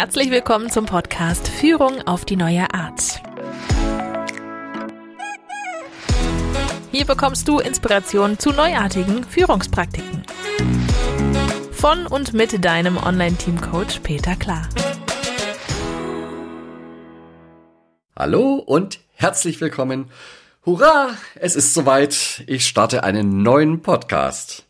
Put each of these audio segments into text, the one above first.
Herzlich willkommen zum Podcast Führung auf die neue Art. Hier bekommst du Inspiration zu neuartigen Führungspraktiken. Von und mit deinem Online-Team-Coach Peter Klar. Hallo und herzlich willkommen. Hurra! Es ist soweit. Ich starte einen neuen Podcast.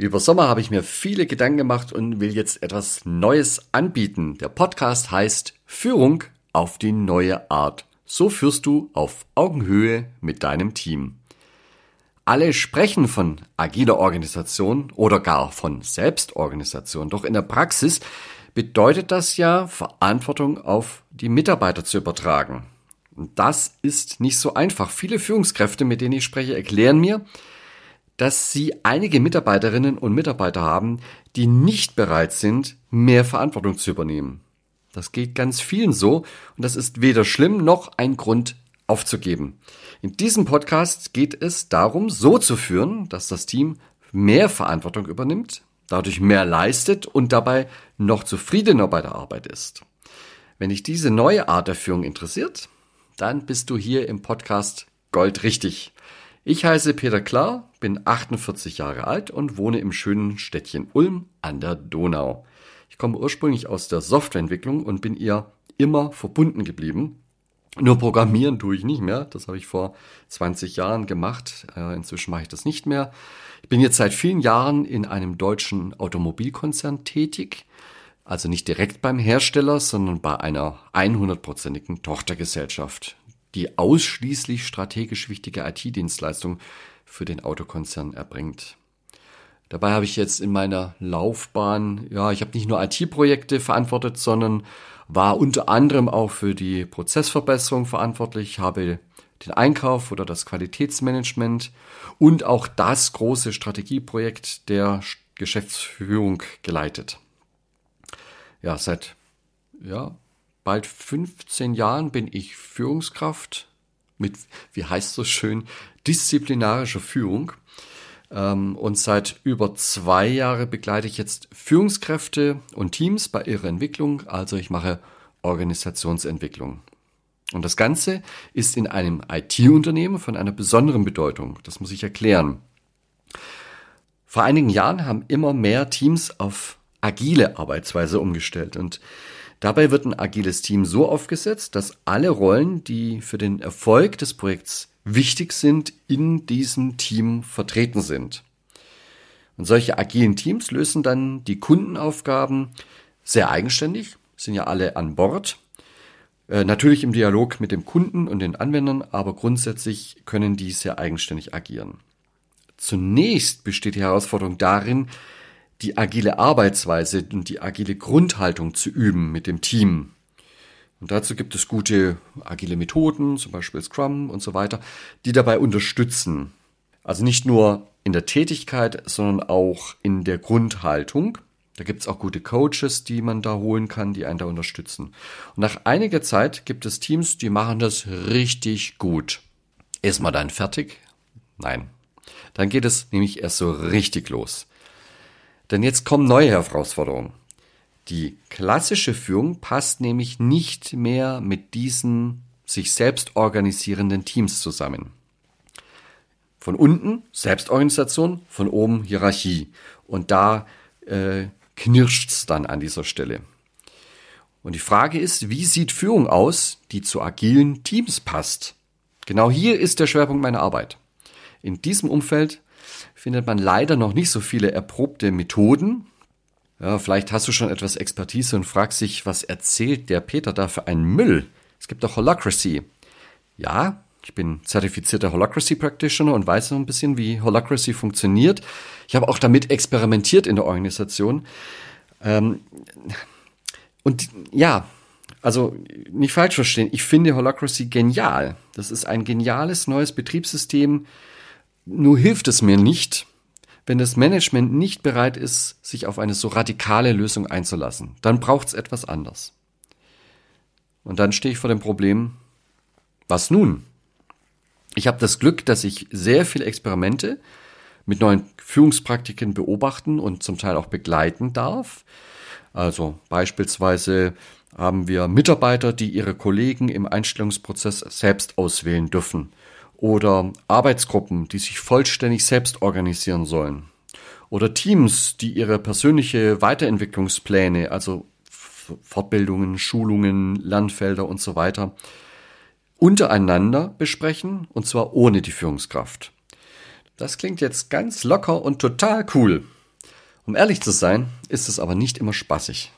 Über Sommer habe ich mir viele Gedanken gemacht und will jetzt etwas Neues anbieten. Der Podcast heißt Führung auf die neue Art. So führst du auf Augenhöhe mit deinem Team. Alle sprechen von agiler Organisation oder gar von Selbstorganisation. Doch in der Praxis bedeutet das ja, Verantwortung auf die Mitarbeiter zu übertragen. Und das ist nicht so einfach. Viele Führungskräfte, mit denen ich spreche, erklären mir, dass sie einige Mitarbeiterinnen und Mitarbeiter haben, die nicht bereit sind, mehr Verantwortung zu übernehmen. Das geht ganz vielen so und das ist weder schlimm noch ein Grund aufzugeben. In diesem Podcast geht es darum, so zu führen, dass das Team mehr Verantwortung übernimmt, dadurch mehr leistet und dabei noch zufriedener bei der Arbeit ist. Wenn dich diese neue Art der Führung interessiert, dann bist du hier im Podcast Gold richtig. Ich heiße Peter Klar, bin 48 Jahre alt und wohne im schönen Städtchen Ulm an der Donau. Ich komme ursprünglich aus der Softwareentwicklung und bin ihr immer verbunden geblieben. Nur programmieren tue ich nicht mehr. Das habe ich vor 20 Jahren gemacht. Äh, inzwischen mache ich das nicht mehr. Ich bin jetzt seit vielen Jahren in einem deutschen Automobilkonzern tätig. Also nicht direkt beim Hersteller, sondern bei einer 100-prozentigen Tochtergesellschaft die ausschließlich strategisch wichtige IT-Dienstleistung für den Autokonzern erbringt. Dabei habe ich jetzt in meiner Laufbahn, ja, ich habe nicht nur IT-Projekte verantwortet, sondern war unter anderem auch für die Prozessverbesserung verantwortlich, habe den Einkauf oder das Qualitätsmanagement und auch das große Strategieprojekt der Geschäftsführung geleitet. Ja, seit ja, bald 15 Jahren bin ich Führungskraft mit, wie heißt so schön, disziplinarischer Führung. Ähm, und seit über zwei Jahren begleite ich jetzt Führungskräfte und Teams bei ihrer Entwicklung. Also ich mache Organisationsentwicklung. Und das Ganze ist in einem IT-Unternehmen von einer besonderen Bedeutung. Das muss ich erklären. Vor einigen Jahren haben immer mehr Teams auf agile Arbeitsweise umgestellt und Dabei wird ein agiles Team so aufgesetzt, dass alle Rollen, die für den Erfolg des Projekts wichtig sind, in diesem Team vertreten sind. Und solche agilen Teams lösen dann die Kundenaufgaben sehr eigenständig, sind ja alle an Bord. Äh, natürlich im Dialog mit dem Kunden und den Anwendern, aber grundsätzlich können die sehr eigenständig agieren. Zunächst besteht die Herausforderung darin, die agile Arbeitsweise und die agile Grundhaltung zu üben mit dem Team. Und dazu gibt es gute agile Methoden, zum Beispiel Scrum und so weiter, die dabei unterstützen. Also nicht nur in der Tätigkeit, sondern auch in der Grundhaltung. Da gibt es auch gute Coaches, die man da holen kann, die einen da unterstützen. Und nach einiger Zeit gibt es Teams, die machen das richtig gut. Ist man dann fertig? Nein. Dann geht es nämlich erst so richtig los. Denn jetzt kommen neue Herausforderungen. Die klassische Führung passt nämlich nicht mehr mit diesen sich selbst organisierenden Teams zusammen. Von unten Selbstorganisation, von oben Hierarchie. Und da äh, knirscht's dann an dieser Stelle. Und die Frage ist, wie sieht Führung aus, die zu agilen Teams passt? Genau hier ist der Schwerpunkt meiner Arbeit. In diesem Umfeld findet man leider noch nicht so viele erprobte Methoden. Ja, vielleicht hast du schon etwas Expertise und fragst dich, was erzählt der Peter da für einen Müll? Es gibt doch Holacracy. Ja, ich bin zertifizierter Holacracy Practitioner und weiß noch ein bisschen, wie Holacracy funktioniert. Ich habe auch damit experimentiert in der Organisation. Ähm, und ja, also nicht falsch verstehen, ich finde Holacracy genial. Das ist ein geniales neues Betriebssystem, nur hilft es mir nicht, wenn das Management nicht bereit ist, sich auf eine so radikale Lösung einzulassen. Dann braucht es etwas anders. Und dann stehe ich vor dem Problem, was nun? Ich habe das Glück, dass ich sehr viele Experimente mit neuen Führungspraktiken beobachten und zum Teil auch begleiten darf. Also beispielsweise haben wir Mitarbeiter, die ihre Kollegen im Einstellungsprozess selbst auswählen dürfen. Oder Arbeitsgruppen, die sich vollständig selbst organisieren sollen. Oder Teams, die ihre persönliche Weiterentwicklungspläne, also Fortbildungen, Schulungen, Lernfelder und so weiter, untereinander besprechen, und zwar ohne die Führungskraft. Das klingt jetzt ganz locker und total cool. Um ehrlich zu sein, ist es aber nicht immer spaßig.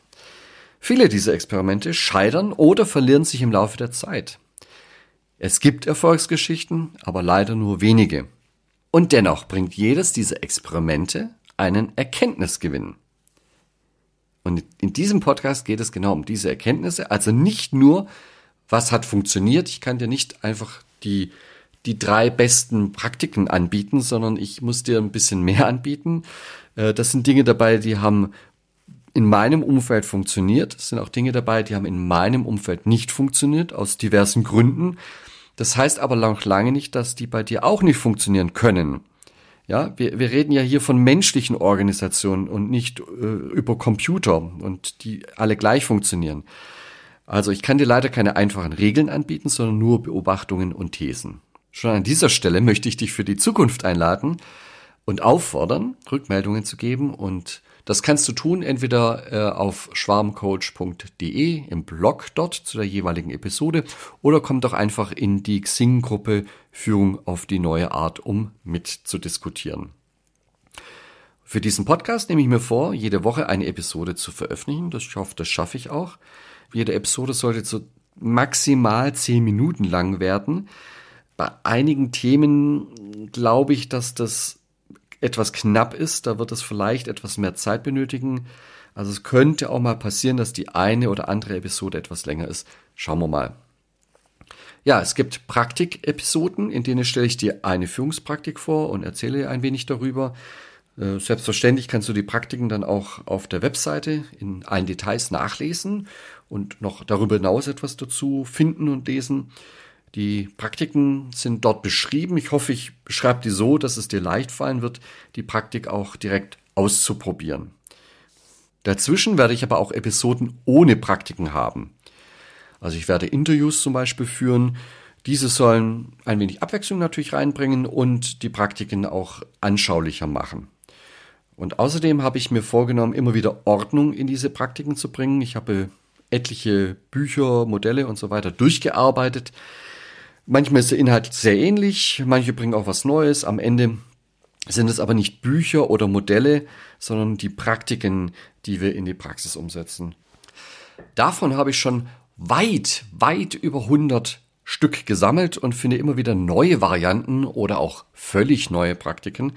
Viele dieser Experimente scheitern oder verlieren sich im Laufe der Zeit. Es gibt Erfolgsgeschichten, aber leider nur wenige. Und dennoch bringt jedes dieser Experimente einen Erkenntnisgewinn. Und in diesem Podcast geht es genau um diese Erkenntnisse. Also nicht nur, was hat funktioniert. Ich kann dir nicht einfach die, die drei besten Praktiken anbieten, sondern ich muss dir ein bisschen mehr anbieten. Äh, das sind Dinge dabei, die haben in meinem Umfeld funktioniert. Es sind auch Dinge dabei, die haben in meinem Umfeld nicht funktioniert, aus diversen Gründen. Das heißt aber noch lange nicht, dass die bei dir auch nicht funktionieren können. Ja, wir, wir reden ja hier von menschlichen Organisationen und nicht äh, über Computer und die alle gleich funktionieren. Also ich kann dir leider keine einfachen Regeln anbieten, sondern nur Beobachtungen und Thesen. Schon an dieser Stelle möchte ich dich für die Zukunft einladen und auffordern, Rückmeldungen zu geben und das kannst du tun entweder äh, auf schwarmcoach.de im Blog dort zu der jeweiligen Episode oder komm doch einfach in die Xing-Gruppe Führung auf die neue Art, um mitzudiskutieren. Für diesen Podcast nehme ich mir vor, jede Woche eine Episode zu veröffentlichen. Das, ich hoffe, das schaffe ich auch. Jede Episode sollte so maximal zehn Minuten lang werden. Bei einigen Themen glaube ich, dass das etwas knapp ist, da wird es vielleicht etwas mehr Zeit benötigen. Also es könnte auch mal passieren, dass die eine oder andere Episode etwas länger ist. Schauen wir mal. Ja, es gibt Praktik-Episoden, in denen stelle ich dir eine Führungspraktik vor und erzähle ein wenig darüber. Äh, selbstverständlich kannst du die Praktiken dann auch auf der Webseite in allen Details nachlesen und noch darüber hinaus etwas dazu finden und lesen. Die Praktiken sind dort beschrieben. Ich hoffe, ich beschreibe die so, dass es dir leicht fallen wird, die Praktik auch direkt auszuprobieren. Dazwischen werde ich aber auch Episoden ohne Praktiken haben. Also ich werde Interviews zum Beispiel führen. Diese sollen ein wenig Abwechslung natürlich reinbringen und die Praktiken auch anschaulicher machen. Und außerdem habe ich mir vorgenommen, immer wieder Ordnung in diese Praktiken zu bringen. Ich habe etliche Bücher, Modelle und so weiter durchgearbeitet, Manchmal ist der Inhalt sehr ähnlich, manche bringen auch was Neues. Am Ende sind es aber nicht Bücher oder Modelle, sondern die Praktiken, die wir in die Praxis umsetzen. Davon habe ich schon weit, weit über 100 Stück gesammelt und finde immer wieder neue Varianten oder auch völlig neue Praktiken,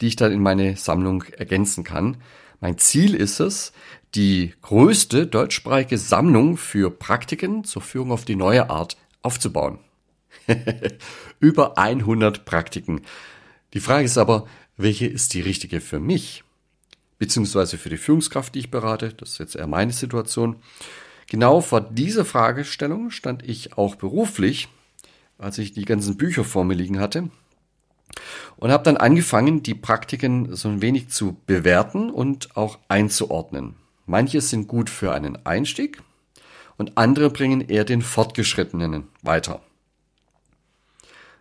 die ich dann in meine Sammlung ergänzen kann. Mein Ziel ist es, die größte deutschsprachige Sammlung für Praktiken zur Führung auf die neue Art aufzubauen. Über 100 Praktiken. Die Frage ist aber, welche ist die richtige für mich? Beziehungsweise für die Führungskraft, die ich berate. Das ist jetzt eher meine Situation. Genau vor dieser Fragestellung stand ich auch beruflich, als ich die ganzen Bücher vor mir liegen hatte. Und habe dann angefangen, die Praktiken so ein wenig zu bewerten und auch einzuordnen. Manche sind gut für einen Einstieg und andere bringen eher den Fortgeschrittenen weiter.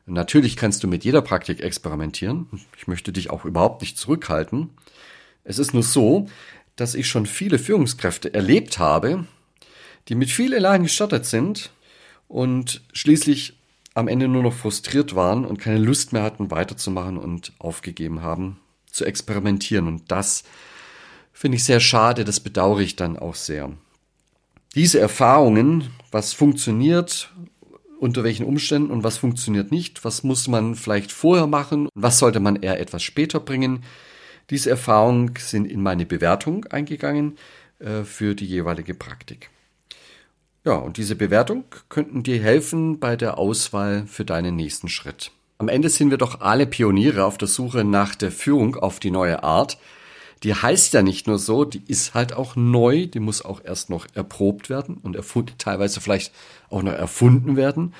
Natürlich kannst du mit jeder Praktik experimentieren. Ich möchte dich auch überhaupt nicht zurückhalten. Es ist nur so, dass ich schon viele Führungskräfte erlebt habe, die mit viel Elan gestartet sind und schließlich am Ende nur noch frustriert waren und keine Lust mehr hatten, weiterzumachen und aufgegeben haben, zu experimentieren. Und das finde ich sehr schade, das bedauere ich dann auch sehr. Diese Erfahrungen, was funktioniert unter welchen Umständen und was funktioniert nicht, was muss man vielleicht vorher machen, was sollte man eher etwas später bringen. Diese Erfahrungen sind in meine Bewertung eingegangen äh, für die jeweilige Praktik. Ja, und diese Bewertung könnten dir helfen bei der Auswahl für deinen nächsten Schritt. Am Ende sind wir doch alle Pioniere auf der Suche nach der Führung auf die neue Art, die heißt ja nicht nur so, die ist halt auch neu, die muss auch erst noch erprobt werden und erfunden, teilweise vielleicht auch noch erfunden werden.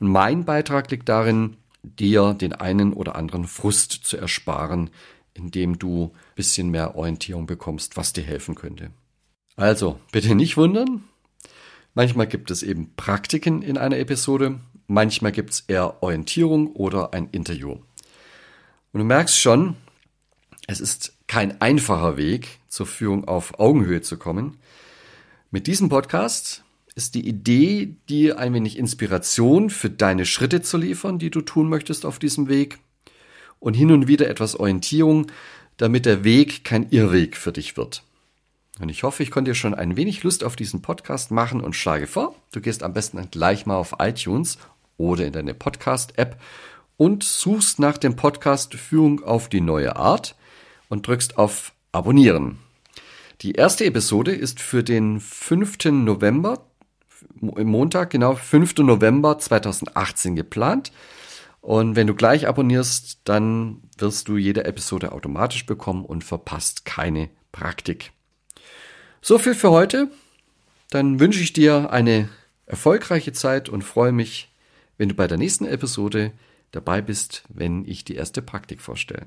Und mein Beitrag liegt darin, dir den einen oder anderen Frust zu ersparen, indem du bisschen mehr Orientierung bekommst, was dir helfen könnte. Also, bitte nicht wundern. Manchmal gibt es eben Praktiken in einer Episode, manchmal gibt es eher Orientierung oder ein Interview. Und du merkst schon, es ist kein einfacher Weg, zur Führung auf Augenhöhe zu kommen. Mit diesem Podcast ist die Idee, dir ein wenig Inspiration für deine Schritte zu liefern, die du tun möchtest auf diesem Weg und hin und wieder etwas Orientierung, damit der Weg kein Irrweg für dich wird. Und ich hoffe, ich konnte dir schon ein wenig Lust auf diesen Podcast machen und schlage vor, du gehst am besten gleich mal auf iTunes oder in deine Podcast-App und suchst nach dem Podcast Führung auf die neue Art und drückst auf Abonnieren. Die erste Episode ist für den 5. November, Montag, genau, 5. November 2018 geplant. Und wenn du gleich abonnierst, dann wirst du jede Episode automatisch bekommen und verpasst keine Praktik. So viel für heute. Dann wünsche ich dir eine erfolgreiche Zeit und freue mich, wenn du bei der nächsten Episode dabei bist, wenn ich die erste Praktik vorstelle.